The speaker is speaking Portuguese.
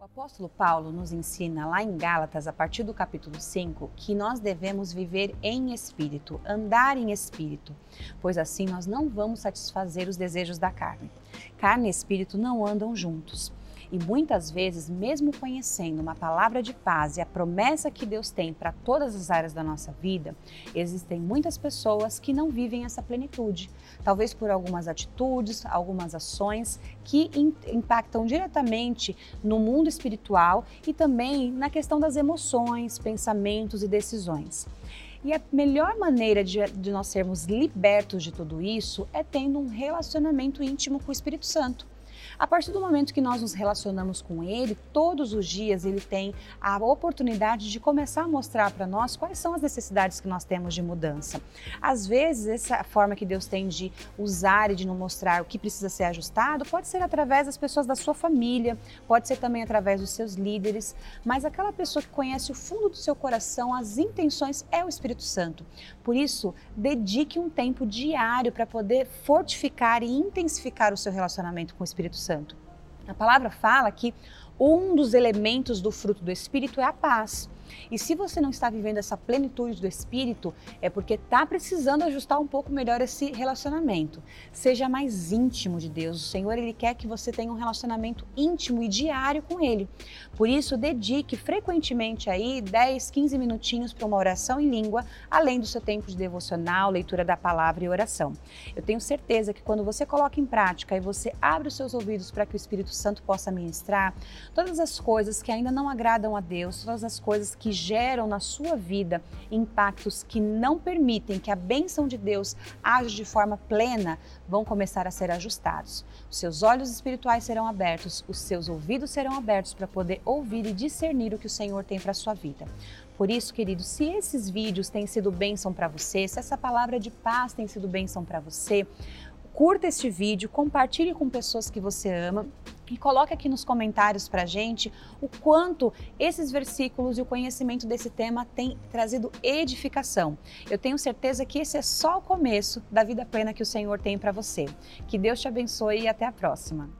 O apóstolo Paulo nos ensina lá em Gálatas, a partir do capítulo 5, que nós devemos viver em espírito, andar em espírito, pois assim nós não vamos satisfazer os desejos da carne. Carne e espírito não andam juntos. E muitas vezes, mesmo conhecendo uma palavra de paz e a promessa que Deus tem para todas as áreas da nossa vida, existem muitas pessoas que não vivem essa plenitude. Talvez por algumas atitudes, algumas ações que impactam diretamente no mundo espiritual e também na questão das emoções, pensamentos e decisões. E a melhor maneira de, de, nós sermos libertos de tudo isso é tendo um relacionamento íntimo com o Espírito Santo. A partir do momento que nós nos relacionamos com ele, todos os dias ele tem a oportunidade de começar a mostrar para nós quais são as necessidades que nós temos de mudança. Às vezes, essa forma que Deus tem de usar e de nos mostrar o que precisa ser ajustado pode ser através das pessoas da sua família, pode ser também através dos seus líderes, mas aquela pessoa que conhece o fundo do seu coração, as intenções, é o Espírito Santo. Por isso, dedique um tempo diário para poder fortificar e intensificar o seu relacionamento com o Espírito Santo. A palavra fala que um dos elementos do fruto do Espírito é a paz. E se você não está vivendo essa plenitude do Espírito, é porque está precisando ajustar um pouco melhor esse relacionamento. Seja mais íntimo de Deus. O Senhor ele quer que você tenha um relacionamento íntimo e diário com Ele. Por isso, dedique frequentemente aí 10, 15 minutinhos para uma oração em língua, além do seu tempo de devocional, leitura da palavra e oração. Eu tenho certeza que quando você coloca em prática e você abre os seus ouvidos para que o Espírito Santo possa ministrar, todas as coisas que ainda não agradam a Deus, todas as coisas que geram na sua vida impactos que não permitem que a bênção de Deus age de forma plena, vão começar a ser ajustados. Os seus olhos espirituais serão abertos, os seus ouvidos serão abertos para poder ouvir e discernir o que o Senhor tem para a sua vida. Por isso, querido, se esses vídeos têm sido bênção para você, se essa palavra de paz tem sido bênção para você, curta este vídeo, compartilhe com pessoas que você ama e coloque aqui nos comentários para gente o quanto esses versículos e o conhecimento desse tema têm trazido edificação. Eu tenho certeza que esse é só o começo da vida plena que o Senhor tem para você. Que Deus te abençoe e até a próxima.